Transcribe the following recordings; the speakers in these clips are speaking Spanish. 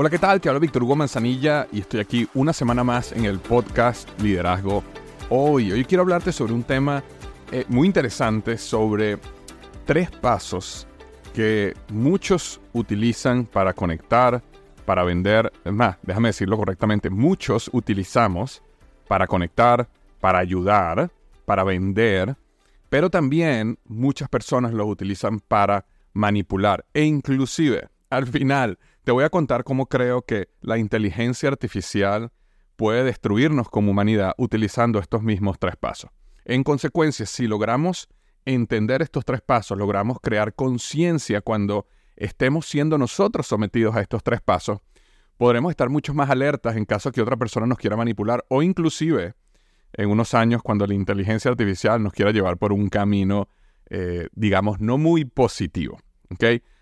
Hola, ¿qué tal? Te hablo Víctor Hugo Manzanilla y estoy aquí una semana más en el podcast Liderazgo Hoy. Hoy quiero hablarte sobre un tema eh, muy interesante, sobre tres pasos que muchos utilizan para conectar, para vender. Es más, déjame decirlo correctamente, muchos utilizamos para conectar, para ayudar, para vender, pero también muchas personas los utilizan para manipular. E inclusive, al final, te voy a contar cómo creo que la inteligencia artificial puede destruirnos como humanidad utilizando estos mismos tres pasos. En consecuencia, si logramos entender estos tres pasos, logramos crear conciencia cuando estemos siendo nosotros sometidos a estos tres pasos, podremos estar mucho más alertas en caso que otra persona nos quiera manipular o inclusive en unos años cuando la inteligencia artificial nos quiera llevar por un camino, eh, digamos, no muy positivo.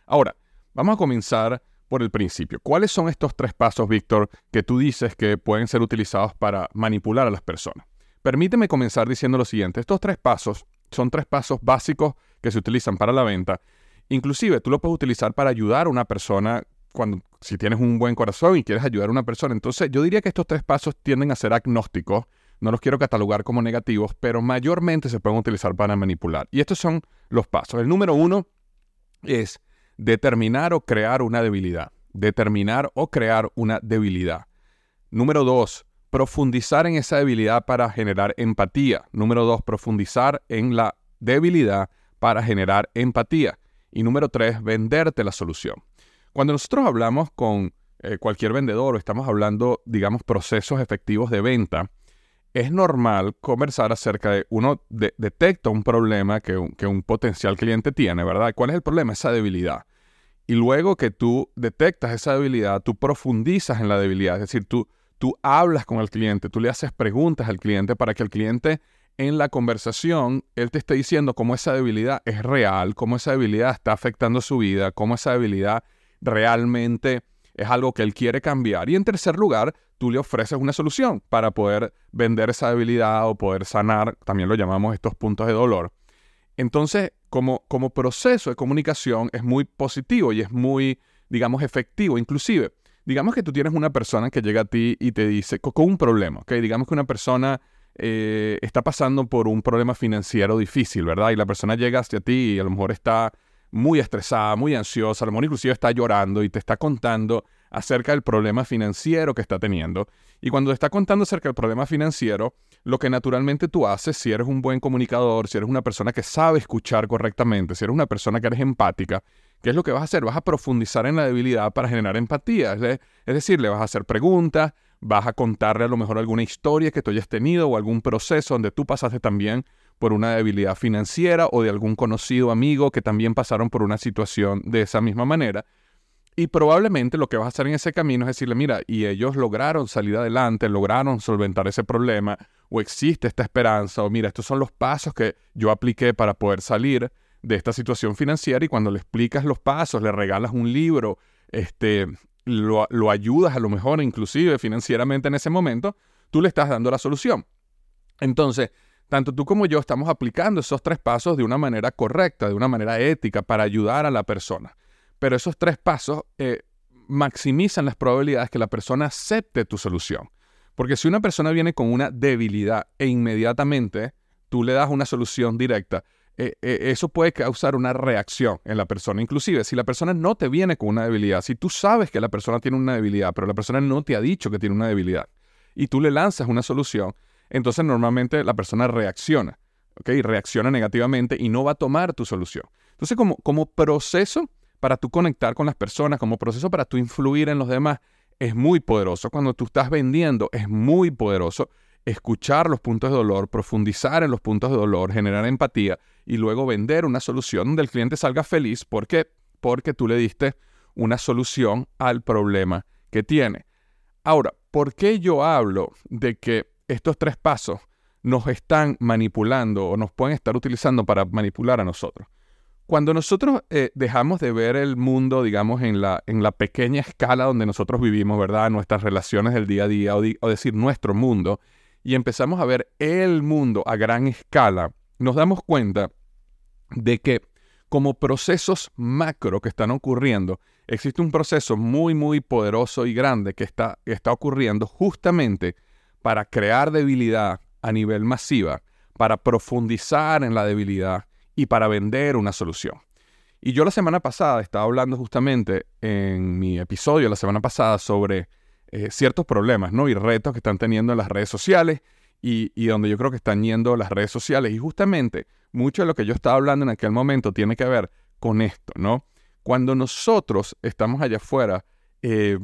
Ahora, vamos a comenzar por el principio. ¿Cuáles son estos tres pasos, Víctor, que tú dices que pueden ser utilizados para manipular a las personas? Permíteme comenzar diciendo lo siguiente. Estos tres pasos son tres pasos básicos que se utilizan para la venta. Inclusive tú lo puedes utilizar para ayudar a una persona cuando si tienes un buen corazón y quieres ayudar a una persona. Entonces, yo diría que estos tres pasos tienden a ser agnósticos. No los quiero catalogar como negativos, pero mayormente se pueden utilizar para manipular. Y estos son los pasos. El número uno es determinar o crear una debilidad. Determinar o crear una debilidad. Número dos, profundizar en esa debilidad para generar empatía. Número dos, profundizar en la debilidad para generar empatía. Y número tres, venderte la solución. Cuando nosotros hablamos con eh, cualquier vendedor o estamos hablando, digamos, procesos efectivos de venta, es normal conversar acerca de, uno detecta un problema que un, que un potencial cliente tiene, ¿verdad? ¿Cuál es el problema? Esa debilidad. Y luego que tú detectas esa debilidad, tú profundizas en la debilidad, es decir, tú, tú hablas con el cliente, tú le haces preguntas al cliente para que el cliente en la conversación, él te esté diciendo cómo esa debilidad es real, cómo esa debilidad está afectando su vida, cómo esa debilidad realmente es algo que él quiere cambiar. Y en tercer lugar, tú le ofreces una solución para poder vender esa debilidad o poder sanar, también lo llamamos estos puntos de dolor. Entonces, como, como proceso de comunicación es muy positivo y es muy, digamos, efectivo. Inclusive, digamos que tú tienes una persona que llega a ti y te dice, con, un problema, ¿ok? Digamos que una persona eh, está pasando por un problema financiero difícil, ¿verdad? Y la persona llega hacia ti y a lo mejor está muy estresada, muy ansiosa, a lo mejor inclusive está llorando y te está contando acerca del problema financiero que está teniendo. Y cuando te está contando acerca del problema financiero, lo que naturalmente tú haces, si eres un buen comunicador, si eres una persona que sabe escuchar correctamente, si eres una persona que eres empática, ¿qué es lo que vas a hacer? Vas a profundizar en la debilidad para generar empatía. Es, decir, le vas a hacer preguntas, vas a contarle a lo mejor alguna historia que tú hayas tenido o algún proceso donde tú pasaste también por una debilidad financiera o de algún conocido amigo que también pasaron por una situación de esa misma manera. Y probablemente lo que vas a hacer en ese camino es decirle, mira, y ellos lograron salir adelante, lograron solventar ese problema, o existe esta esperanza, o mira, estos son los pasos que yo apliqué para poder salir de esta situación financiera y cuando le explicas los pasos, le regalas un libro, este, lo, lo ayudas a lo mejor inclusive financieramente en ese momento, tú le estás dando la solución. Entonces, tanto tú como yo estamos aplicando esos tres pasos de una manera correcta, de una manera ética, para ayudar a la persona. Pero esos tres pasos eh, maximizan las probabilidades que la persona acepte tu solución. Porque si una persona viene con una debilidad e inmediatamente tú le das una solución directa, eh, eh, eso puede causar una reacción en la persona. Inclusive, si la persona no te viene con una debilidad, si tú sabes que la persona tiene una debilidad, pero la persona no te ha dicho que tiene una debilidad, y tú le lanzas una solución, entonces normalmente la persona reacciona, ¿ok? Reacciona negativamente y no va a tomar tu solución. Entonces, como, como proceso para tú conectar con las personas, como proceso para tú influir en los demás, es muy poderoso. Cuando tú estás vendiendo, es muy poderoso escuchar los puntos de dolor, profundizar en los puntos de dolor, generar empatía y luego vender una solución donde el cliente salga feliz. ¿Por qué? Porque tú le diste una solución al problema que tiene. Ahora, ¿por qué yo hablo de que estos tres pasos nos están manipulando o nos pueden estar utilizando para manipular a nosotros. Cuando nosotros eh, dejamos de ver el mundo, digamos, en la, en la pequeña escala donde nosotros vivimos, ¿verdad? Nuestras relaciones del día a día, o, decir nuestro mundo, y empezamos a ver el mundo a gran escala, nos damos cuenta de que como procesos macro que están ocurriendo, existe un proceso muy, muy poderoso y grande que está, está ocurriendo justamente para crear debilidad a nivel masiva, para profundizar en la debilidad y para vender una solución. Y yo la semana pasada estaba hablando justamente en mi episodio la semana pasada sobre eh, ciertos problemas ¿no? y retos que están teniendo en las redes sociales y, y, donde yo creo que están yendo las redes sociales. Y justamente mucho de lo que yo estaba hablando en aquel momento tiene que ver con esto, ¿no? Cuando nosotros estamos allá afuera eh,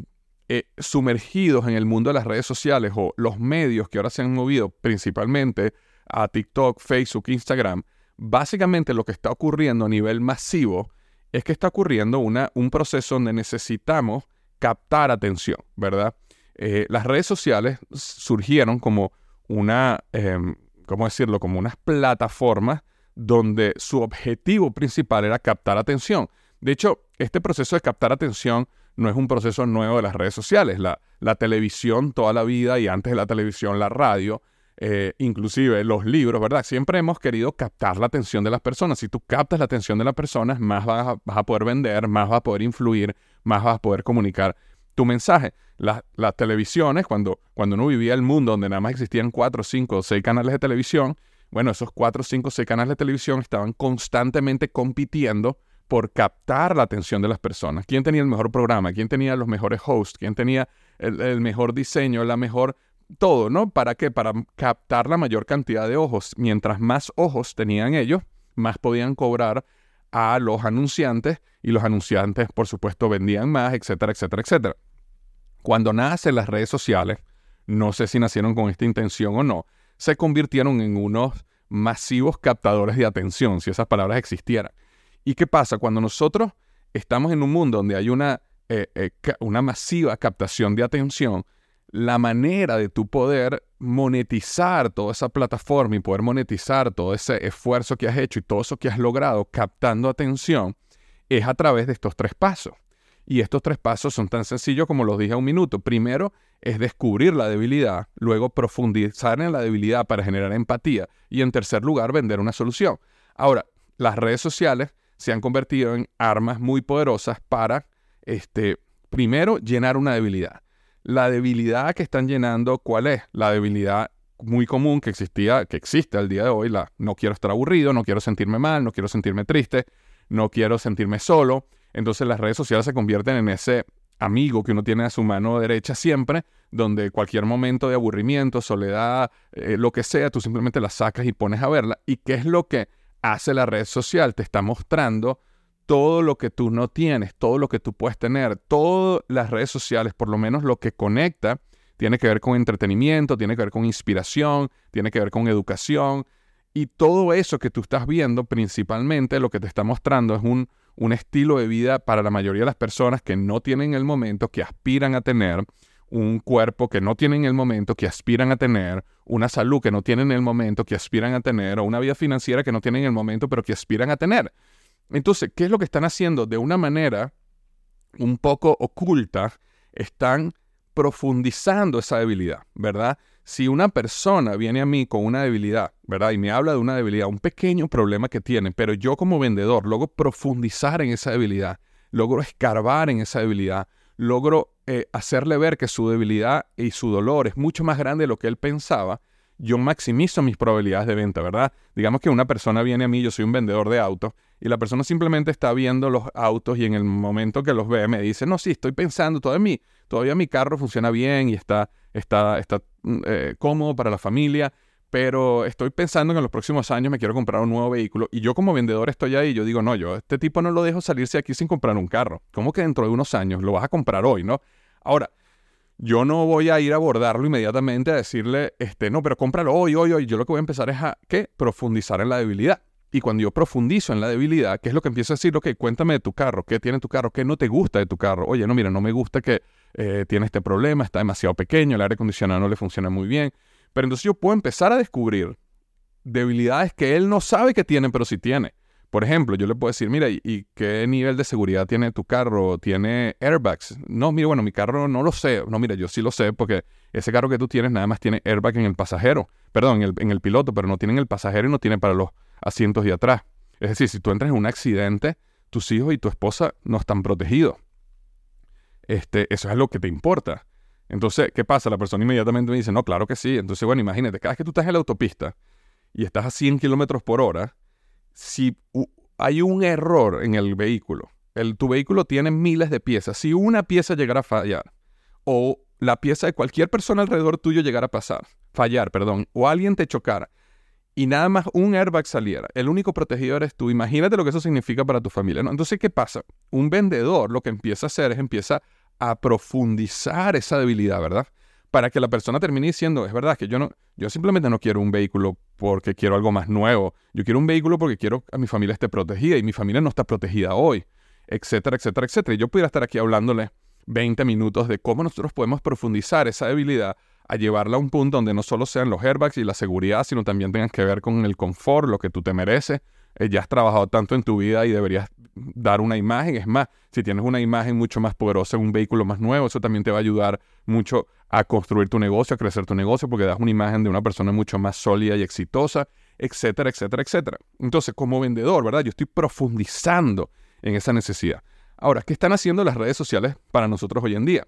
eh, sumergidos en el mundo de las redes sociales o los medios que ahora se han movido principalmente a TikTok, Facebook, Instagram, básicamente lo que está ocurriendo a nivel masivo es que está ocurriendo una, un proceso donde necesitamos captar atención, ¿verdad? Eh, las redes sociales surgieron como una, em, ¿cómo decirlo? Como unas plataformas donde su objetivo principal era captar atención. De hecho, este proceso de captar atención no es un proceso nuevo de las redes sociales. La, televisión toda la vida y antes de la televisión la radio, eh, inclusive los libros, ¿verdad? Siempre hemos querido captar la atención de las personas. Si tú captas la atención de las personas, más vas a, vas a poder vender, más vas a poder influir, más vas a poder comunicar tu mensaje. las televisiones, cuando, cuando uno vivía el mundo donde nada más existían cuatro, cinco o seis canales de televisión, bueno, esos cuatro, cinco, seis canales de televisión estaban constantemente compitiendo por captar la atención de las personas. ¿Quién tenía el mejor programa? ¿Quién tenía los mejores hosts? ¿Quién tenía el, mejor diseño? La mejor... Todo, ¿no? ¿Para qué? Para captar la mayor cantidad de ojos. Mientras más ojos tenían ellos, más podían cobrar a los anunciantes y los anunciantes, por supuesto, vendían más, etcétera, etcétera, etcétera. Cuando nacen las redes sociales, no sé si nacieron con esta intención o no, se convirtieron en unos masivos captadores de atención, si esas palabras existieran. ¿Y qué pasa? Cuando nosotros estamos en un mundo donde hay una, eh, eh, una masiva captación de atención, la manera de tu poder monetizar toda esa plataforma y poder monetizar todo ese esfuerzo que has hecho y todo eso que has logrado captando atención es a través de estos tres pasos. Y estos tres pasos son tan sencillos como los dije a un minuto. Primero es descubrir la debilidad, luego profundizar en la debilidad para generar empatía y en tercer lugar vender una solución. Ahora, las redes sociales se han convertido en armas muy poderosas para, este, primero, llenar una debilidad. La debilidad que están llenando, ¿cuál es? La debilidad muy común que existía, que existe al día de hoy, la no quiero estar aburrido, no quiero sentirme mal, no quiero sentirme triste, no quiero sentirme solo. Entonces las redes sociales se convierten en ese amigo que uno tiene a su mano derecha siempre, donde cualquier momento de aburrimiento, soledad, eh, lo que sea, tú simplemente la sacas y pones a verla. ¿Y qué es lo que hace la red social, te está mostrando todo lo que tú no tienes, todo lo que tú puedes tener, todas las redes sociales, por lo menos lo que conecta, tiene que ver con entretenimiento, tiene que ver con inspiración, tiene que ver con educación. Y todo eso que tú estás viendo, principalmente lo que te está mostrando es un, un estilo de vida para la mayoría de las personas que no tienen el momento, que aspiran a tener, un cuerpo que no tienen en el momento, que aspiran a tener, una salud que no tienen en el momento, que aspiran a tener, o una vida financiera que no tienen en el momento, pero que aspiran a tener. Entonces, ¿qué es lo que están haciendo? De una manera un poco oculta, están profundizando esa debilidad, ¿verdad? Si una persona viene a mí con una debilidad, ¿verdad? Y me habla de una debilidad, un pequeño problema que tiene, pero yo como vendedor logro profundizar en esa debilidad, logro escarbar en esa debilidad, logro eh, hacerle ver que su debilidad y su dolor es mucho más grande de lo que él pensaba, yo maximizo mis probabilidades de venta, ¿verdad? Digamos que una persona viene a mí, yo soy un vendedor de autos, y la persona simplemente está viendo los autos y en el momento que los ve me dice, no, sí, estoy pensando, todavía mi, todavía mi carro funciona bien y está, está, está mm, eh, cómodo para la familia, pero estoy pensando que en los próximos años me quiero comprar un nuevo vehículo y yo como vendedor estoy ahí, yo digo, no, yo este tipo no lo dejo salirse aquí sin comprar un carro. ¿Cómo que dentro de unos años lo vas a comprar hoy, no? Ahora, yo no voy a ir a abordarlo inmediatamente a decirle, este, no, pero cómpralo hoy, hoy, hoy. Yo lo que voy a empezar es a, ¿qué? Profundizar en la debilidad. Y cuando yo profundizo en la debilidad, ¿qué es lo que empiezo a decir? Ok, cuéntame de tu carro, ¿qué tiene tu carro? ¿Qué no te gusta de tu carro? Oye, no, mira, no me gusta que eh, tiene este problema, está demasiado pequeño, el aire acondicionado no le funciona muy bien. Pero entonces yo puedo empezar a descubrir debilidades que él no sabe que tiene, pero sí tiene. Por ejemplo, yo le puedo decir, mira, ¿y, qué nivel de seguridad tiene tu carro? ¿Tiene airbags? No, mira, bueno, mi carro no lo sé. No, mira, yo sí lo sé porque ese carro que tú tienes nada más tiene airbag en el pasajero, perdón, en el, en el piloto, pero no tiene en el pasajero y no tiene para los asientos de atrás. Es decir, si tú entras en un accidente, tus hijos y tu esposa no están protegidos. Este, eso es lo que te importa. Entonces, ¿qué pasa? La persona inmediatamente me dice, no, claro que sí. Entonces, bueno, imagínate, cada vez que tú estás en la autopista y estás a 100 kilómetros por hora, si hay un error en el vehículo, el, tu vehículo tiene miles de piezas, si una pieza llegara a fallar, o la pieza de cualquier persona alrededor tuyo llegara a pasar, fallar, perdón, o alguien te chocara, y nada más un airbag saliera, el único protegido eres tú, imagínate lo que eso significa para tu familia, ¿no? Entonces, ¿qué pasa? Un vendedor lo que empieza a hacer es empieza a profundizar esa debilidad, ¿verdad? para que la persona termine diciendo, es verdad que yo no, yo simplemente no quiero un vehículo porque quiero algo más nuevo. Yo quiero un vehículo porque quiero que mi familia esté protegida y mi familia no está protegida hoy, etcétera, etcétera, etcétera. Y yo pudiera estar aquí hablándole 20 minutos de cómo nosotros podemos profundizar esa debilidad a llevarla a un punto donde no solo sean los airbags y la seguridad, sino también tengan que ver con el confort, lo que tú te mereces, eh, ya has trabajado tanto en tu vida y deberías dar una imagen. Es más, si tienes una imagen mucho más poderosa un vehículo más nuevo, eso también te va a ayudar mucho a construir tu negocio, a crecer tu negocio, porque das una imagen de una persona mucho más sólida y exitosa, etcétera, etcétera, etcétera. Entonces, como vendedor, ¿verdad? Yo estoy profundizando en esa necesidad. Ahora, ¿qué están haciendo las redes sociales para nosotros hoy en día?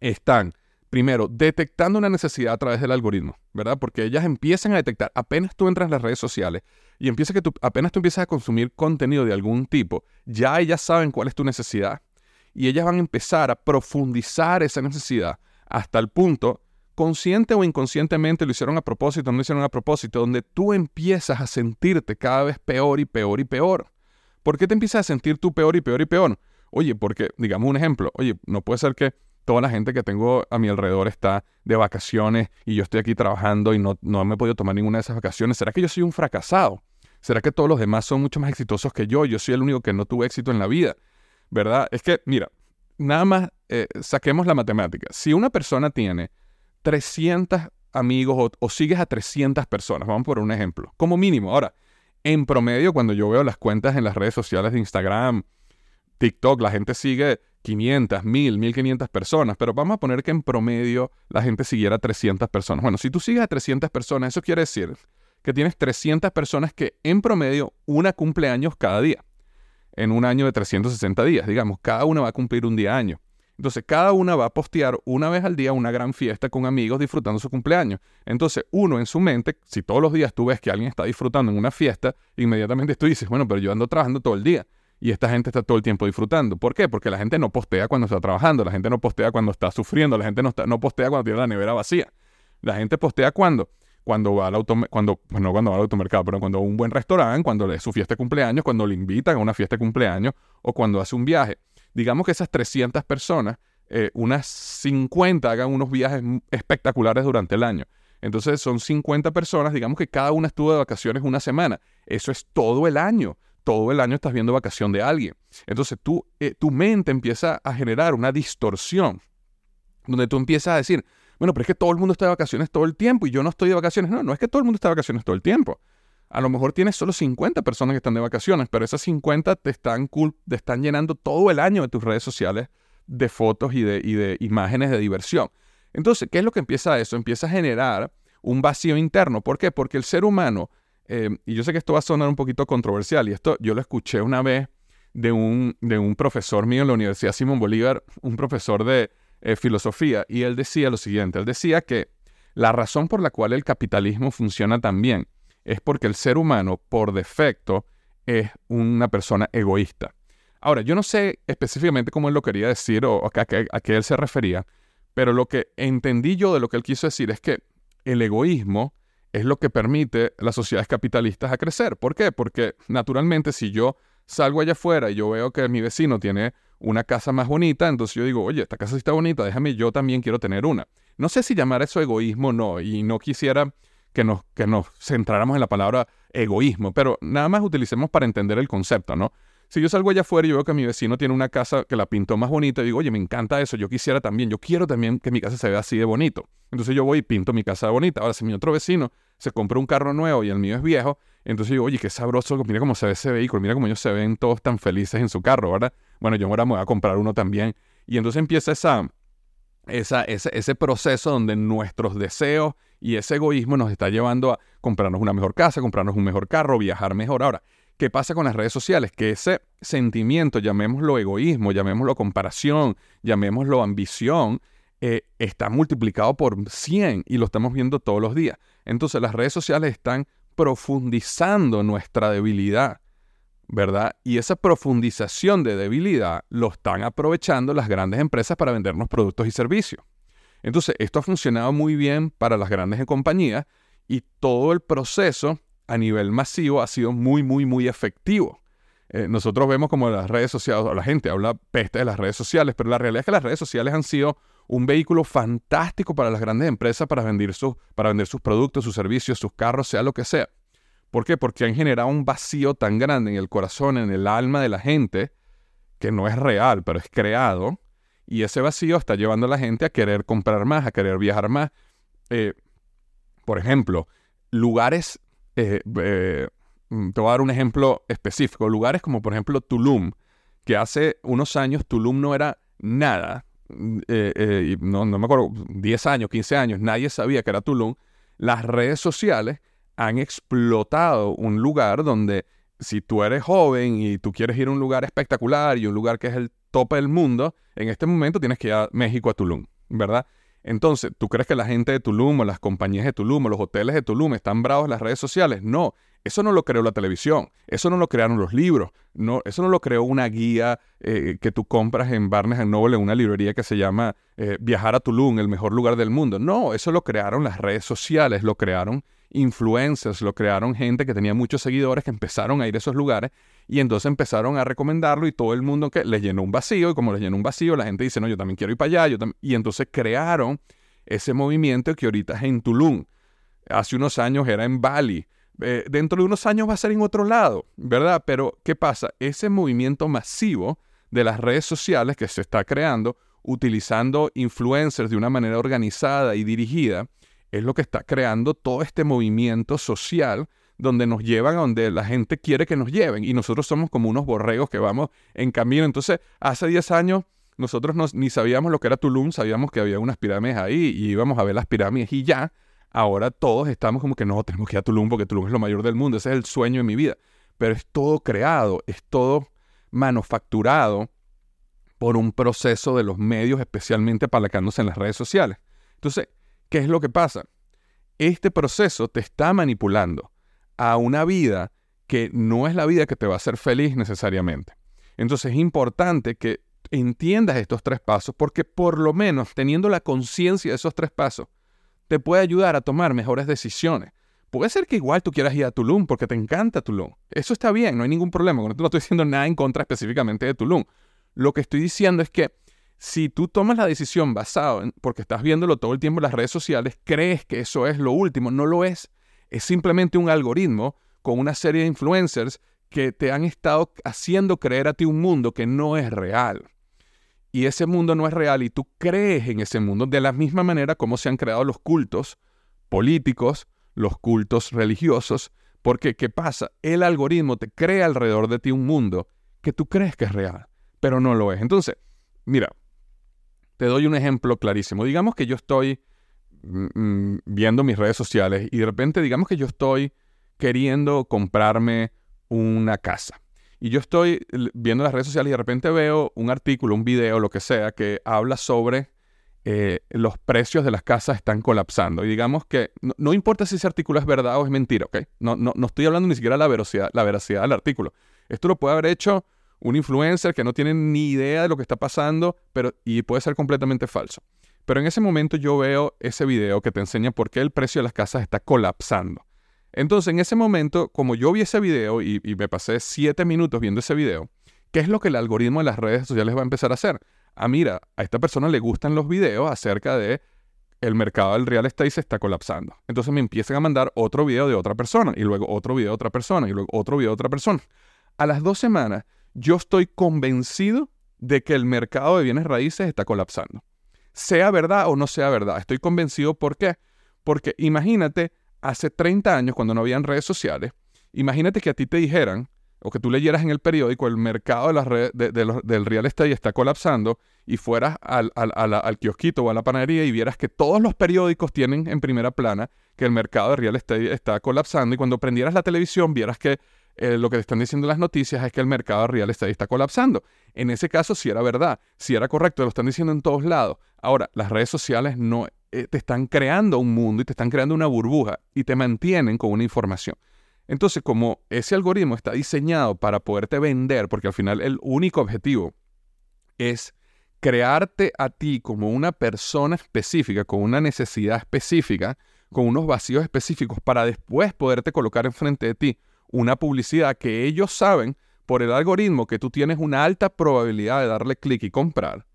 Están primero, detectando una necesidad a través del algoritmo, ¿verdad? Porque ellas empiezan a detectar, apenas tú entras en las redes sociales y empieza que tú, apenas tú empiezas a consumir contenido de algún tipo, ya ellas saben cuál es tu necesidad y ellas van a empezar a profundizar esa necesidad hasta el punto, consciente o inconscientemente, lo hicieron a propósito, no lo hicieron a propósito, donde tú empiezas a sentirte cada vez peor y peor y peor. ¿Por qué te empiezas a sentir tú peor y peor y peor? Oye, porque, digamos un ejemplo, oye, no puede ser que toda la gente que tengo a mi alrededor está de vacaciones y yo estoy aquí trabajando y no, no me he podido tomar ninguna de esas vacaciones. ¿Será que yo soy un fracasado? ¿Será que todos los demás son mucho más exitosos que yo? Yo soy el único que no tuve éxito en la vida. ¿Verdad? Es que, mira, nada más eh, saquemos la matemática. Si una persona tiene 300 amigos o, o, sigues a 300 personas, vamos por un ejemplo, como mínimo. Ahora, en promedio, cuando yo veo las cuentas en las redes sociales de Instagram, TikTok, la gente sigue 500, 1000, 1500 personas, pero vamos a poner que en promedio la gente siguiera 300 personas. Bueno, si tú sigues a 300 personas, eso quiere decir que tienes 300 personas que en promedio una cumpleaños cada día. En un año de 360 días, digamos, cada una va a cumplir un día año. Entonces, cada una va a postear una vez al día una gran fiesta con amigos disfrutando su cumpleaños. Entonces, uno en su mente, si todos los días tú ves que alguien está disfrutando en una fiesta, inmediatamente tú dices, bueno, pero yo ando trabajando todo el día y esta gente está todo el tiempo disfrutando. ¿Por qué? Porque la gente no postea cuando está trabajando, la gente no postea cuando está sufriendo, la gente no, está, no postea cuando tiene la nevera vacía. La gente postea cuando cuando va al auto, cuando, pues no cuando va al automercado, pero cuando va a un buen restaurante, cuando es su fiesta de cumpleaños, cuando le invitan a una fiesta de cumpleaños o cuando hace un viaje. Digamos que esas 300 personas, eh, unas 50 hagan unos viajes espectaculares durante el año. Entonces son 50 personas, digamos que cada una estuvo de vacaciones una semana. Eso es todo el año todo el año estás viendo vacación de alguien. Entonces tú, eh, tu mente empieza a generar una distorsión, donde tú empiezas a decir, bueno, pero es que todo el mundo está de vacaciones todo el tiempo y yo no estoy de vacaciones. No, no es que todo el mundo está de vacaciones todo el tiempo. A lo mejor tienes solo 50 personas que están de vacaciones, pero esas 50 te están, te están llenando todo el año de tus redes sociales de fotos y de, y de imágenes de diversión. Entonces, ¿qué es lo que empieza a eso? Empieza a generar un vacío interno. ¿Por qué? Porque el ser humano, eh, y yo sé que esto va a sonar un poquito controversial, y esto yo lo escuché una vez de un, de un profesor mío en la Universidad Simón Bolívar, un profesor de eh, filosofía, y él decía lo siguiente, él decía que la razón por la cual el capitalismo funciona tan bien es porque el ser humano, por defecto, es una persona egoísta. Ahora, yo no sé específicamente cómo él lo quería decir o a qué, a qué él se refería, pero lo que entendí yo de lo que él quiso decir es que el egoísmo es lo que permite las sociedades capitalistas a crecer. ¿Por qué? Porque naturalmente si yo salgo allá afuera y yo veo que mi vecino tiene una casa más bonita, entonces yo digo, oye, esta casa sí está bonita, déjame, yo también quiero tener una. No sé si llamar eso egoísmo o no, y no quisiera que nos, que nos centráramos en la palabra egoísmo, pero nada más utilicemos para entender el concepto, ¿no? Si yo salgo allá afuera y veo que mi vecino tiene una casa que la pintó más bonita, y digo, oye, me encanta eso, yo quisiera también, yo quiero también que mi casa se vea así de bonito. Entonces yo voy y pinto mi casa bonita. Ahora, si mi otro vecino se compra un carro nuevo y el mío es viejo, entonces digo, oye, qué sabroso, mira cómo se ve ese vehículo, mira cómo ellos se ven todos tan felices en su carro, ¿verdad? Bueno, yo ahora me voy a comprar uno también. Y entonces empieza esa, esa, ese, ese proceso donde nuestros deseos y ese egoísmo nos está llevando a comprarnos una mejor casa, comprarnos un mejor carro, viajar mejor. Ahora, ¿qué pasa con las redes sociales? Que ese sentimiento, llamémoslo egoísmo, llamémoslo comparación, llamémoslo ambición, eh, está multiplicado por 100 y lo estamos viendo todos los días. Entonces las redes sociales están profundizando nuestra debilidad, ¿verdad? Y esa profundización de debilidad lo están aprovechando las grandes empresas para vendernos productos y servicios. Entonces, esto ha funcionado muy bien para las grandes compañías y todo el proceso a nivel masivo ha sido muy, muy, muy efectivo. Eh, nosotros vemos como las redes sociales, la gente habla peste de las redes sociales, pero la realidad es que las redes sociales han sido un vehículo fantástico para las grandes empresas para vender, para vender sus productos, sus servicios, sus carros, sea lo que sea. ¿Por qué? Porque han generado un vacío tan grande en el corazón, en el alma de la gente, que no es real, pero es creado. Y ese vacío está llevando a la gente a querer comprar más, a querer viajar más. Eh, por ejemplo, lugares, eh, eh, mm, te voy a dar un ejemplo específico, lugares como por ejemplo Tulum, que hace unos años Tulum no era nada, eh, eh, no, no, me acuerdo, 10 años, 15 años, nadie sabía que era Tulum, las redes sociales han explotado un lugar donde si tú eres joven y tú quieres ir a un lugar espectacular y un lugar que es el tope del mundo, en este momento tienes que ir a México, a Tulum, ¿verdad? Entonces, ¿tú crees que la gente de Tulum o las compañías de Tulum o los hoteles de Tulum están bravos en las redes sociales? No, eso no lo creó la televisión, eso no lo crearon los libros, no, eso no lo creó una guía eh, que tú compras en Barnes Noble en una librería que se llama eh, Viajar a Tulum, el mejor lugar del mundo. No, eso lo crearon las redes sociales, lo crearon influencers, lo crearon gente que tenía muchos seguidores que empezaron a ir a esos lugares y entonces empezaron a recomendarlo y todo el mundo que les llenó un vacío y como les llenó un vacío la gente dice, no, yo también quiero ir para allá, y entonces crearon ese movimiento que ahorita es en Tulum. Hace unos años era en Bali, eh, dentro de unos años va a ser en otro lado, ¿verdad? Pero, ¿qué pasa? Ese movimiento masivo de las redes sociales que se está creando, utilizando influencers de una manera organizada y dirigida, es lo que está creando todo este movimiento social donde nos llevan a donde la gente quiere que nos lleven y nosotros somos como unos borregos que vamos en camino. Entonces, hace 10 años nosotros ni sabíamos lo que era Tulum, sabíamos que había unas pirámides ahí y íbamos a ver las pirámides y ya, ahora todos estamos como que no, tenemos que ir a Tulum porque Tulum es lo mayor del mundo, ese es el sueño de mi vida. Pero es todo creado, es todo manufacturado por un proceso de los medios, especialmente apalancándose en las redes sociales. Entonces, ¿qué es lo que pasa? Este proceso te está manipulando a una vida que no es la vida que te va a hacer feliz necesariamente. Entonces es importante que entiendas estos tres pasos porque por lo menos teniendo la conciencia de esos tres pasos, te puede ayudar a tomar mejores decisiones. Puede ser que igual tú quieras ir a Tulum porque te encanta Tulum. Eso está bien, no hay ningún problema. No estoy diciendo nada en contra específicamente de Tulum. Lo que estoy diciendo es que si tú tomas la decisión basado en, porque estás viéndolo todo el tiempo en las redes sociales, crees que eso es lo último. No lo es. Es simplemente un algoritmo con una serie de influencers que te han estado haciendo creer a ti un mundo que no es real y ese mundo no es real y tú crees en ese mundo de la misma manera como se han creado los cultos políticos, los cultos religiosos, porque ¿qué pasa? El algoritmo te crea alrededor de ti un mundo que tú crees que es real, pero no lo es. Entonces, mira, Te doy un ejemplo clarísimo. Digamos que yo estoy mm, mm, viendo mis redes sociales y de repente digamos que yo estoy queriendo comprarme una casa. Y yo estoy viendo las redes sociales y de repente veo un artículo, un video, lo que sea, que habla sobre eh, los precios de las casas están colapsando. Y digamos que no, importa si ese artículo es verdad o es mentira, ¿ok? No, no, no estoy hablando ni siquiera de la veracidad, la veracidad del artículo. Esto lo puede haber hecho un influencer que no tiene ni idea de lo que está pasando pero, y puede ser completamente falso. Pero en ese momento yo veo ese video que te enseña por qué el precio de las casas está colapsando. Entonces, en ese momento, como yo vi ese video y, me pasé siete minutos viendo ese video, ¿qué es lo que el algoritmo de las redes sociales va a empezar a hacer? Ah, mira, a esta persona le gustan los videos acerca de el mercado del real estate se está colapsando. Entonces me empiezan a mandar otro video de otra persona y luego otro video de otra persona y luego otro video de otra persona. A las dos semanas yo estoy convencido de que el mercado de bienes raíces está colapsando. Sea verdad o no sea verdad, estoy convencido. ¿Por qué? Porque imagínate, hace 30 años, cuando no habían redes sociales, imagínate que a ti te dijeran, o que tú leyeras en el periódico, el mercado de las redes, del real estate está colapsando, y fueras al, al, kiosquito o a la panadería y vieras que todos los periódicos tienen en primera plana que el mercado de real estate está colapsando, y cuando prendieras la televisión vieras que eh, lo que te están diciendo las noticias es que el mercado real estate está colapsando. En ese caso, si era verdad, si era correcto, lo están diciendo en todos lados. Ahora, las redes sociales no eh, te están creando un mundo y te están creando una burbuja y te mantienen con una información. Entonces, como ese algoritmo está diseñado para poderte vender, porque al final el único objetivo es crearte a ti como una persona específica, con una necesidad específica, con unos vacíos específicos, para después poderte colocar enfrente de ti una publicidad que ellos saben por el algoritmo que tú tienes una alta probabilidad de darle clic y comprar,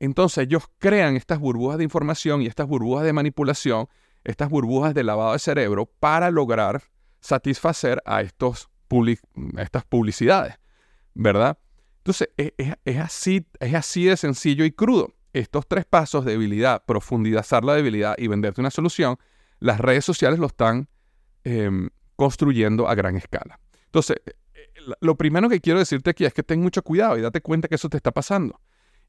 entonces ellos crean estas burbujas de información y estas burbujas de manipulación, estas burbujas de lavado de cerebro para lograr satisfacer a, estos estas publicidades, ¿verdad? Entonces es, así, es así de sencillo y crudo. Estos tres pasos, debilidad, profundizar la debilidad y venderte una solución, las redes sociales lo están em, construyendo a gran escala. Entonces, eh, eh, lo primero que quiero decirte aquí es que ten mucho cuidado y date cuenta que eso te está pasando.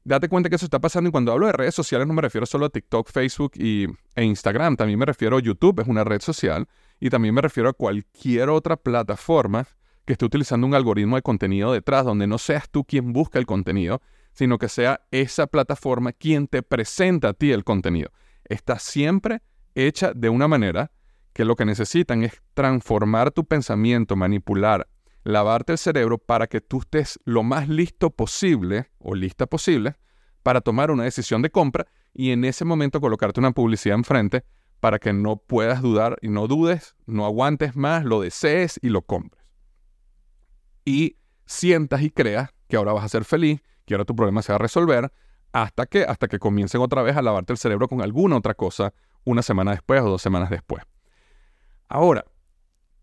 Date cuenta que eso está pasando y cuando hablo de redes sociales no me refiero solo a TikTok, Facebook y, e Instagram, también me refiero a YouTube, es una red social, y también me refiero a cualquier otra plataforma que esté utilizando un algoritmo de contenido detrás, donde no seas tú quien busca el contenido, sino que sea esa plataforma quien te presenta a ti el contenido. Está siempre hecha de una manera que lo que necesitan es transformar tu pensamiento, manipular, lavarte el cerebro para que tú estés lo más listo posible o lista posible para tomar una decisión de compra y en ese momento colocarte una publicidad enfrente para que no puedas dudar y no dudes, no aguantes más, lo desees y lo compres. Y sientas y creas que ahora vas a ser feliz, que ahora tu problema se va a resolver, hasta que, hasta que comiencen otra vez a lavarte el cerebro con alguna otra cosa una semana después o dos semanas después. Ahora,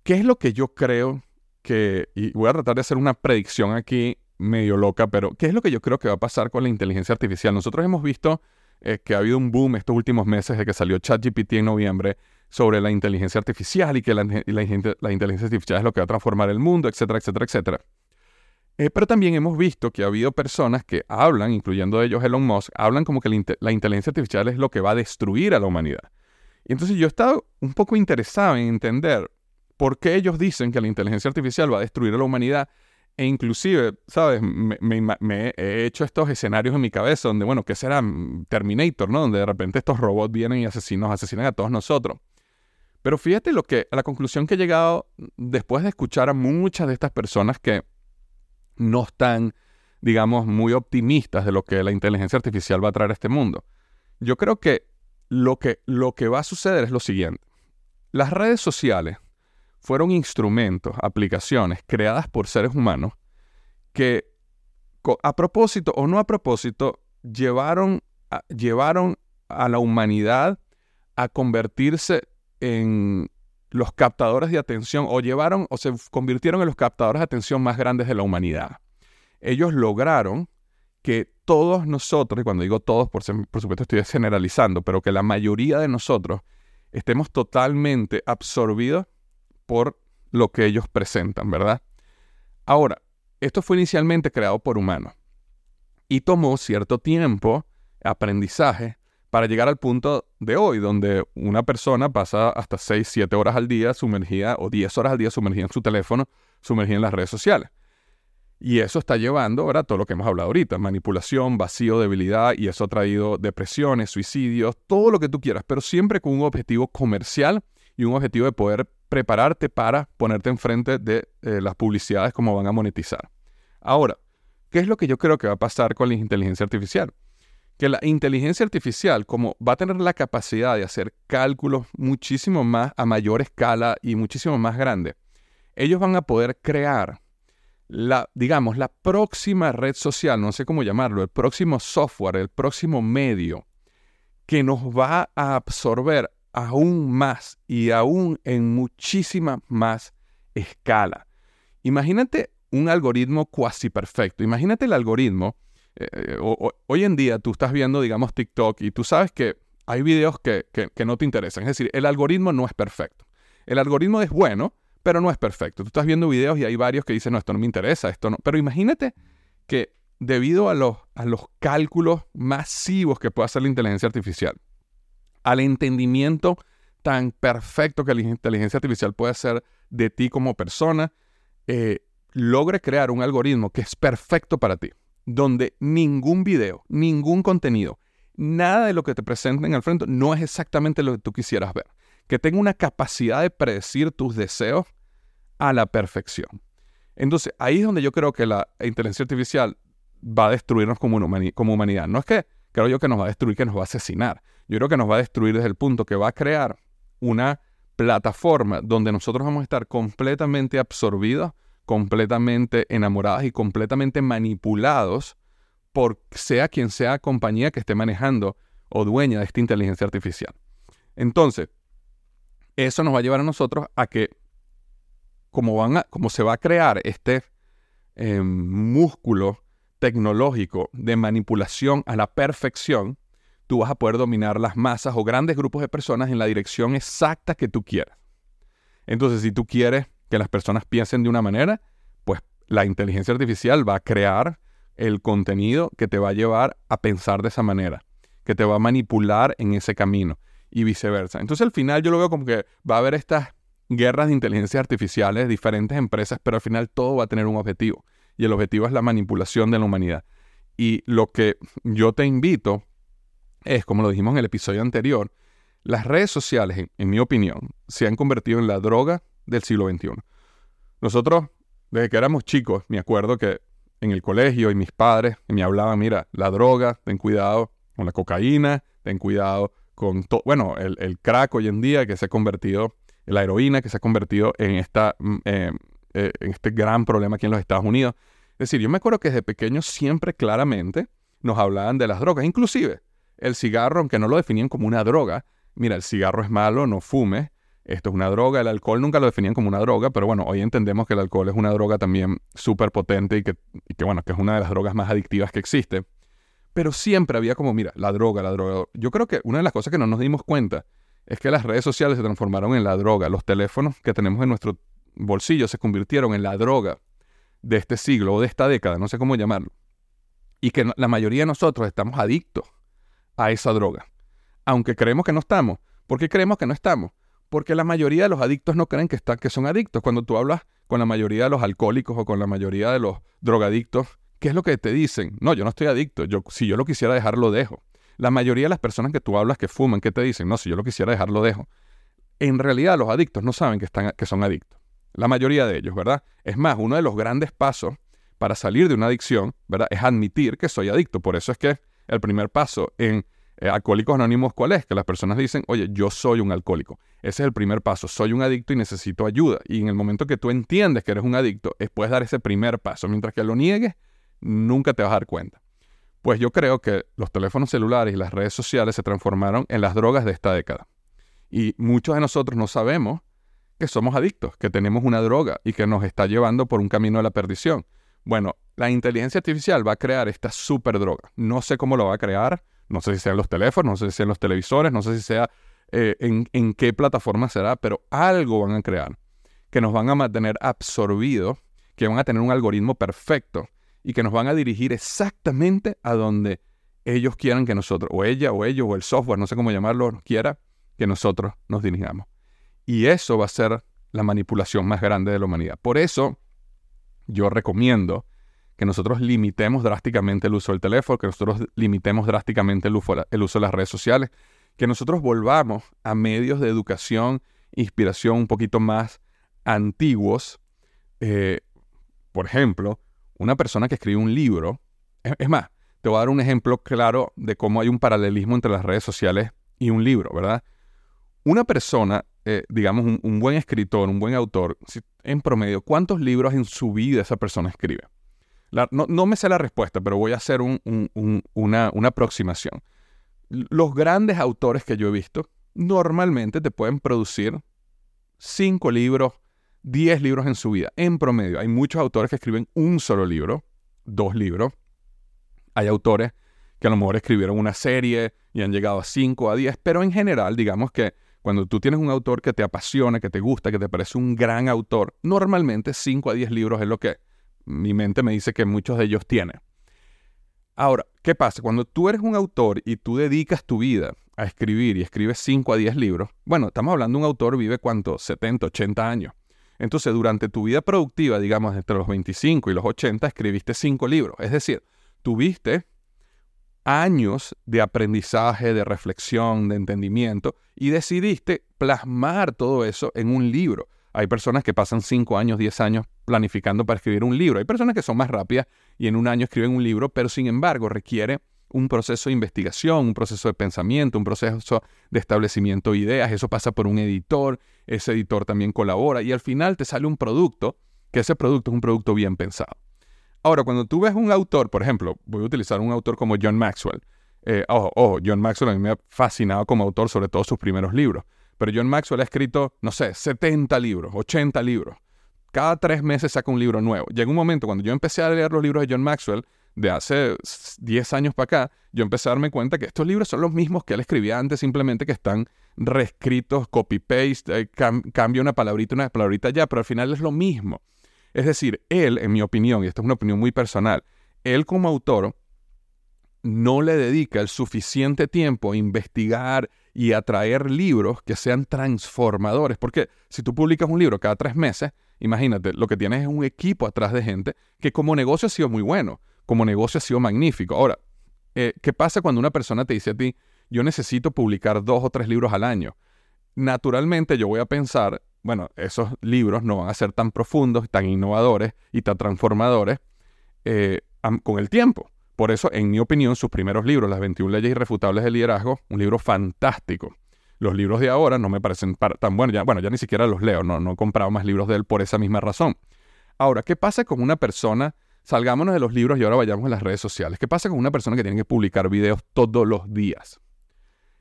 ¿qué es lo que yo creo que, y voy a tratar de hacer una predicción aquí medio loca, pero ¿qué es lo que yo creo que va a pasar con la inteligencia artificial? Nosotros hemos visto eh, que ha habido un boom estos últimos meses de que salió ChatGPT en noviembre sobre la inteligencia artificial y que la, inteligencia artificial es lo que va a transformar el mundo, etcétera, etcétera, etcétera. Eh, pero también hemos visto que ha habido personas que hablan, incluyendo ellos Elon Musk, hablan como que la inteligencia artificial es lo que va a destruir a la humanidad. Y entonces yo he estado un poco interesado en entender por qué ellos dicen que la inteligencia artificial va a destruir a la humanidad. E inclusive, ¿sabes? Me, he hecho estos escenarios en mi cabeza donde, bueno, ¿qué será Terminator, no? Donde de repente estos robots vienen y asesinos, asesinan a todos nosotros. Pero fíjate lo que, a la conclusión que he llegado después de escuchar a muchas de estas personas que no están, digamos, muy optimistas de lo que la inteligencia artificial va a traer a este mundo. Yo creo que lo que, lo que va a suceder es lo siguiente. Las redes sociales fueron instrumentos, aplicaciones creadas por seres humanos que a propósito o no a propósito llevaron a, llevaron a la humanidad a convertirse en los captadores de atención o llevaron o se convirtieron en los captadores de atención más grandes de la humanidad. Ellos lograron que todos nosotros, y cuando digo todos, por, por supuesto estoy generalizando, pero que la mayoría de nosotros estemos totalmente absorbidos por lo que ellos presentan, ¿verdad? Ahora, esto fue inicialmente creado por humanos y tomó cierto tiempo aprendizaje para llegar al punto de hoy, donde una persona pasa hasta 6, 7 horas al día sumergida o 10 horas al día sumergida en su teléfono, sumergida en las redes sociales. Y eso está llevando, ¿verdad? Todo lo que hemos hablado ahorita, manipulación, vacío, debilidad, y eso ha traído depresiones, suicidios, todo lo que tú quieras, pero siempre con un objetivo comercial y un objetivo de poder prepararte para ponerte enfrente de eh, las publicidades como van a monetizar. Ahora, ¿qué es lo que yo creo que va a pasar con la inteligencia artificial? Que la inteligencia artificial, como va a tener la capacidad de hacer cálculos muchísimo más a mayor escala y muchísimo más grande, ellos van a poder crear la, digamos, la próxima red social, no sé cómo llamarlo, el próximo software, el próximo medio que nos va a absorber aún más y aún en muchísima más escala. Imagínate un algoritmo cuasi perfecto. Imagínate el algoritmo. Eh, eh, hoy en día tú estás viendo, digamos, TikTok y tú sabes que hay videos que, que no te interesan. Es decir, el algoritmo no es perfecto. El algoritmo es bueno, pero no es perfecto. Tú estás viendo videos y hay varios que dicen, no, esto no me interesa, esto no. Pero imagínate que debido a los, a los cálculos masivos que puede hacer la inteligencia artificial, al entendimiento tan perfecto que la inteligencia artificial puede hacer de ti como persona, eh, logre crear un algoritmo que es perfecto para ti, donde ningún video, ningún contenido, nada de lo que te presenten al frente no es exactamente lo que tú quisieras ver que tenga una capacidad de predecir tus deseos a la perfección. Entonces, ahí es donde yo creo que la inteligencia artificial va a destruirnos como, humanidad. No es que creo yo que nos va a destruir, que nos va a asesinar. Yo creo que nos va a destruir desde el punto que va a crear una plataforma donde nosotros vamos a estar completamente absorbidos, completamente enamorados y completamente manipulados por sea quien sea compañía que esté manejando o dueña de esta inteligencia artificial. Entonces, eso nos va a llevar a nosotros a que, como, van como se va a crear este em, músculo tecnológico de manipulación a la perfección, tú vas a poder dominar las masas o grandes grupos de personas en la dirección exacta que tú quieras. Entonces, si tú quieres que las personas piensen de una manera, pues la inteligencia artificial va a crear el contenido que te va a llevar a pensar de esa manera, que te va a manipular en ese camino y viceversa. Entonces al final yo lo veo como que va a haber estas guerras de inteligencia artificiales, diferentes empresas, pero al final todo va a tener un objetivo. Y el objetivo es la manipulación de la humanidad. Y lo que yo te invito es, como lo dijimos en el episodio anterior, las redes sociales, en, mi opinión, se han convertido en la droga del siglo XXI. Nosotros, desde que éramos chicos, me acuerdo que en el colegio y mis padres me hablaban, mira, la droga, ten cuidado con la cocaína, ten cuidado con todo, bueno, el, crack hoy en día que se ha convertido, la heroína que se ha convertido en, esta, mm, eh, eh, en este gran problema aquí en los Estados Unidos. Es decir, yo me acuerdo que desde pequeño siempre claramente nos hablaban de las drogas, inclusive el cigarro, aunque no lo definían como una droga, mira, el cigarro es malo, no fume, esto es una droga, el alcohol nunca lo definían como una droga, pero bueno, hoy entendemos que el alcohol es una droga también súper potente y que, y que, bueno, que es una de las drogas más adictivas que existe. Pero siempre había como, mira, la droga, la droga. Yo creo que una de las cosas que no nos dimos cuenta es que las redes sociales se transformaron en la droga. Los teléfonos que tenemos en nuestro bolsillo se convirtieron en la droga de este siglo o de esta década, no sé cómo llamarlo. Y que la mayoría de nosotros estamos adictos a esa droga. Aunque creemos que no estamos. ¿Por qué creemos que no estamos? Porque la mayoría de los adictos no creen que, están, que son adictos. Cuando tú hablas con la mayoría de los alcohólicos o con la mayoría de los drogadictos, ¿Qué es lo que te dicen? No, yo no estoy adicto. Yo, si yo lo quisiera dejar, lo dejo. La mayoría de las personas que tú hablas que fuman, ¿qué te dicen? No, si yo lo quisiera dejar, lo dejo. En realidad, los adictos no saben que, están, que son adictos. La mayoría de ellos, ¿verdad? Es más, uno de los grandes pasos para salir de una adicción, ¿verdad? Es admitir que soy adicto. Por eso es que el primer paso en eh, Alcohólicos Anónimos, ¿cuál es? Que las personas dicen, oye, yo soy un alcohólico. Ese es el primer paso. Soy un adicto y necesito ayuda. Y en el momento que tú entiendes que eres un adicto, es puedes dar ese primer paso. Mientras que lo niegues, nunca te vas a dar cuenta. Pues yo creo que los teléfonos celulares y las redes sociales se transformaron en las drogas de esta década. Y muchos de nosotros no sabemos que somos adictos, que tenemos una droga y que nos está llevando por un camino de la perdición. Bueno, la inteligencia artificial va a crear esta super droga. No sé cómo lo va a crear, no sé si sea en los teléfonos, no sé si sea en los televisores, no sé si sea eh, en, en qué plataforma será, pero algo van a crear que nos van a mantener absorbidos, que van a tener un algoritmo perfecto y que nos van a dirigir exactamente a donde ellos quieran que nosotros, o ella, o ellos, o el software, no sé cómo llamarlo, quiera que nosotros nos dirijamos. Y eso va a ser la manipulación más grande de la humanidad. Por eso yo recomiendo que nosotros limitemos drásticamente el uso del teléfono, que nosotros limitemos drásticamente el uso, de las redes sociales, que nosotros volvamos a medios de educación, inspiración un poquito más antiguos. Eh, por ejemplo, una persona que escribe un libro, es, más, te voy a dar un ejemplo claro de cómo hay un paralelismo entre las redes sociales y un libro, ¿verdad? Una persona, eh, digamos, un, buen escritor, un buen autor, en promedio, ¿cuántos libros en su vida esa persona escribe? no, me sé la respuesta, pero voy a hacer una, una aproximación. Los grandes autores que yo he visto normalmente te pueden producir cinco libros, diez libros en su vida, en promedio. Hay muchos autores que escriben un solo libro, dos libros. Hay autores que a lo mejor escribieron una serie y han llegado a cinco, a diez, pero en general, digamos que cuando tú tienes un autor que te apasiona, que te gusta, que te parece un gran autor, normalmente cinco a diez libros es lo que mi mente me dice que muchos de ellos tienen. Ahora, ¿qué pasa? Cuando tú eres un autor y tú dedicas tu vida a escribir y escribes 5 a 10 libros, bueno, estamos hablando de un autor vive cuánto, 70, 80 años. Entonces, durante tu vida productiva, digamos, entre los 25 y los 80, escribiste 5 libros. Es decir, tuviste años de aprendizaje, de reflexión, de entendimiento, y decidiste plasmar todo eso en un libro. Hay personas que pasan 5 años, 10 años planificando para escribir un libro. Hay personas que son más rápidas y en un año escriben un libro, pero sin embargo requiere un proceso de investigación, un proceso de pensamiento, un proceso de establecimiento de ideas. Eso pasa por un editor, ese editor también colabora y al final te sale un producto, que ese producto es un producto bien pensado. Ahora, cuando tú ves un autor, por ejemplo, voy a utilizar un autor como John Maxwell. Eh, ojo, ojo, John Maxwell a mí me ha fascinado como autor, sobre todo sus primeros libros. Pero John Maxwell ha escrito, no sé, 70 libros, 80 libros. Cada tres meses saca un libro nuevo. Llega un momento cuando yo empecé a leer los libros de John Maxwell, de hace 10 años para acá, yo empecé a darme cuenta que estos libros son los mismos que él escribía antes, simplemente que están reescritos, copy-paste, eh, cambia una palabrita, una palabrita ya, pero al final es lo mismo. Es decir, él, en mi opinión, y esta es una opinión muy personal, él como autor no le dedica el suficiente tiempo a investigar y a traer libros que sean transformadores. Porque si tú publicas un libro cada tres meses, Imagínate, lo que tienes es un equipo atrás de gente que como negocio ha sido muy bueno, como negocio ha sido magnífico. Ahora, eh, ¿qué pasa cuando una persona te dice a ti, yo necesito publicar dos o tres libros al año? Naturalmente yo voy a pensar, bueno, esos libros no van a ser tan profundos, tan innovadores y tan transformadores eh, con el tiempo. Por eso, en mi opinión, sus primeros libros, Las 21 leyes irrefutables del liderazgo, un libro fantástico. Los libros de ahora no me parecen tan buenos. Ya, bueno, ya ni siquiera los leo, no, no he comprado más libros de él por esa misma razón. Ahora, ¿qué pasa con una persona? Salgámonos de los libros y ahora vayamos a las redes sociales. ¿Qué pasa con una persona que tiene que publicar videos todos los días?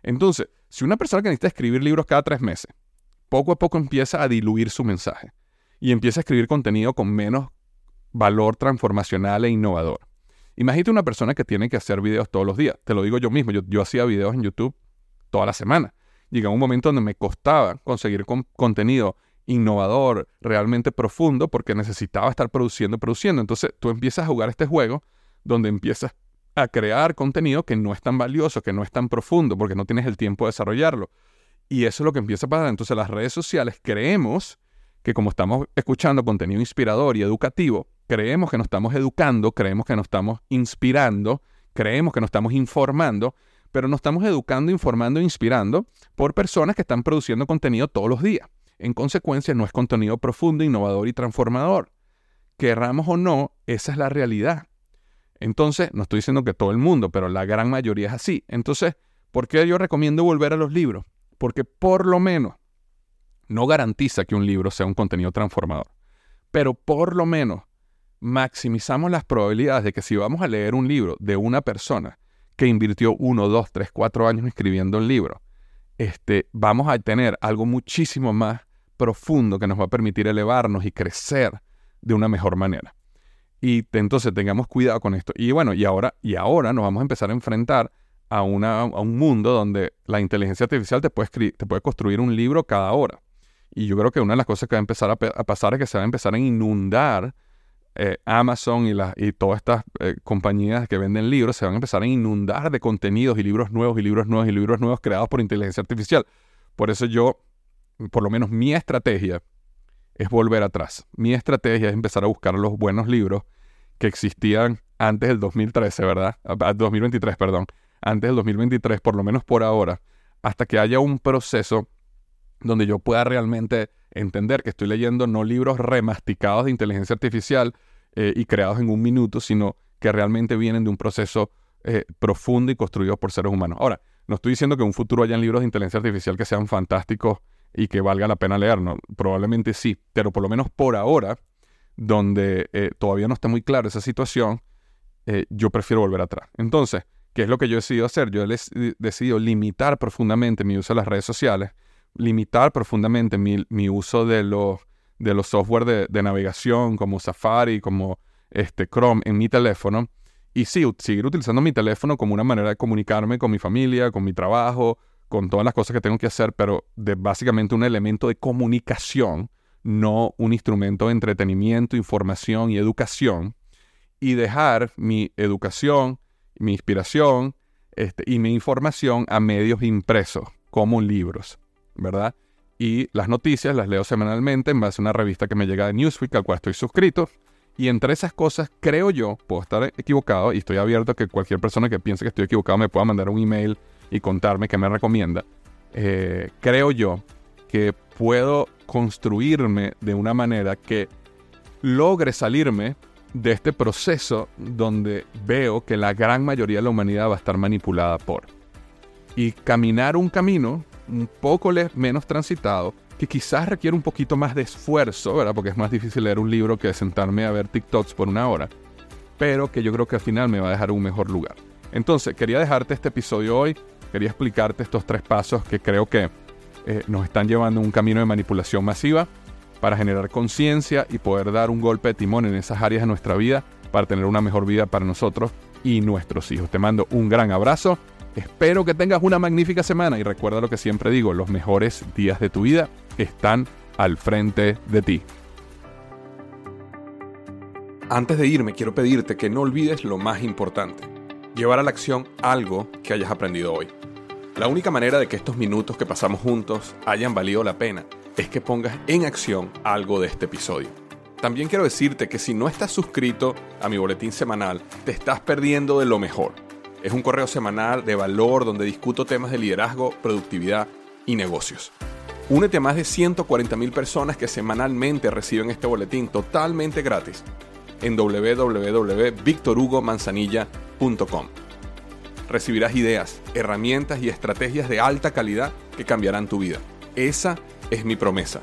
Entonces, si una persona que necesita escribir libros cada tres meses, poco a poco empieza a diluir su mensaje y empieza a escribir contenido con menos valor transformacional e innovador. Imagínate una persona que tiene que hacer videos todos los días. Te lo digo yo mismo, yo, hacía videos en YouTube toda la semana llega un momento donde me costaba conseguir contenido innovador, realmente profundo, porque necesitaba estar produciendo, produciendo. Entonces tú empiezas a jugar este juego donde empiezas a crear contenido que no es tan valioso, que no es tan profundo, porque no tienes el tiempo de desarrollarlo. Y eso es lo que empieza a pasar. Entonces las redes sociales creemos que como estamos escuchando contenido inspirador y educativo, creemos que nos estamos educando, creemos que nos estamos inspirando, creemos que nos estamos informando, pero nos estamos educando, informando e inspirando por personas que están produciendo contenido todos los días. En consecuencia, no es contenido profundo, innovador y transformador. Querramos o no, esa es la realidad. Entonces, no estoy diciendo que todo el mundo, pero la gran mayoría es así. Entonces, ¿por qué yo recomiendo volver a los libros? Porque por lo menos no garantiza que un libro sea un contenido transformador, pero por lo menos maximizamos las probabilidades de que si vamos a leer un libro de una persona que invirtió uno, dos, tres, cuatro años escribiendo un libro, este, vamos a tener algo muchísimo más profundo que nos va a permitir elevarnos y crecer de una mejor manera. Y entonces tengamos cuidado con esto. Y bueno, y ahora, y ahora nos vamos a empezar a enfrentar a, una, a un mundo donde la inteligencia artificial te puede, te puede construir un libro cada hora. Y yo creo que una de las cosas que va a empezar a, pasar es que se va a empezar a inundar eh, Amazon y, y todas estas eh, compañías que venden libros se van a empezar a inundar de contenidos y libros nuevos y libros nuevos y libros nuevos creados por inteligencia artificial. Por eso yo, por lo menos mi estrategia es volver atrás. Mi estrategia es empezar a buscar los buenos libros que existían antes del 2013, ¿verdad? 2023, ah, perdón. Antes del 2023, por lo menos por ahora, hasta que haya un proceso donde yo pueda realmente entender que estoy leyendo no libros remasticados de inteligencia artificial eh, y creados en un minuto, sino que realmente vienen de un proceso eh, profundo y construido por seres humanos. Ahora, no estoy diciendo que en un futuro hayan libros de inteligencia artificial que sean fantásticos y que valga la pena leer, ¿no? Probablemente sí, pero por lo menos por ahora, donde eh, todavía no está muy claro esa situación, yo prefiero volver atrás. Entonces, ¿qué es lo que yo he decidido hacer? Yo he decidido limitar profundamente mi uso de las redes sociales limitar profundamente mi, uso de los, de los software de, navegación como Safari, como este Chrome en mi teléfono. Y sí, seguir utilizando mi teléfono como una manera de comunicarme con mi familia, con mi trabajo, con todas las cosas que tengo que hacer, pero de básicamente un elemento de comunicación, no un instrumento de entretenimiento, información y educación. Y dejar mi educación, mi inspiración este, y mi información a medios impresos, como libros. ¿verdad? Y las noticias las leo semanalmente en base a una revista que me llega de Newsweek, al cual estoy suscrito. Y entre esas cosas, creo yo, puedo estar equivocado y estoy abierto a que cualquier persona que piense que estoy equivocado me pueda mandar un email y contarme qué me recomienda. Eh, creo yo que puedo construirme de una manera que logre salirme de este proceso donde veo que la gran mayoría de la humanidad va a estar manipulada por. Y caminar un camino un poco menos transitado, que quizás requiere un poquito más de esfuerzo, ¿verdad? Porque es más difícil leer un libro que sentarme a ver TikToks por una hora, pero que yo creo que al final me va a dejar un mejor lugar. Entonces, quería dejarte este episodio hoy, quería explicarte estos tres pasos que creo que eh, nos están llevando a un camino de manipulación masiva para generar conciencia y poder dar un golpe de timón en esas áreas de nuestra vida para tener una mejor vida para nosotros y nuestros hijos. Te mando un gran abrazo Espero que tengas una magnífica semana y recuerda lo que siempre digo, los mejores días de tu vida están al frente de ti. Antes de irme, quiero pedirte que no olvides lo más importante, llevar a la acción algo que hayas aprendido hoy. La única manera de que estos minutos que pasamos juntos hayan valido la pena es que pongas en acción algo de este episodio. También quiero decirte que si no estás suscrito a mi boletín semanal, te estás perdiendo de lo mejor. Es un correo semanal de valor donde discuto temas de liderazgo, productividad y negocios. Únete a más de 140.000 personas que semanalmente reciben este boletín totalmente gratis en www.victorhugomanzanilla.com. Recibirás ideas, herramientas y estrategias de alta calidad que cambiarán tu vida. Esa es mi promesa.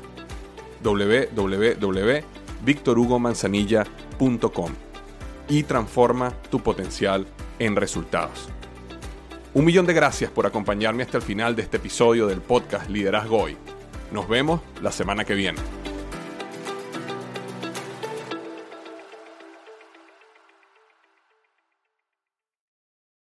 www.victorhugomanzanilla.com y transforma tu potencial en resultados. Un millón de gracias por acompañarme hasta el final de este episodio del podcast Liderazgo Hoy. Nos vemos la semana que viene.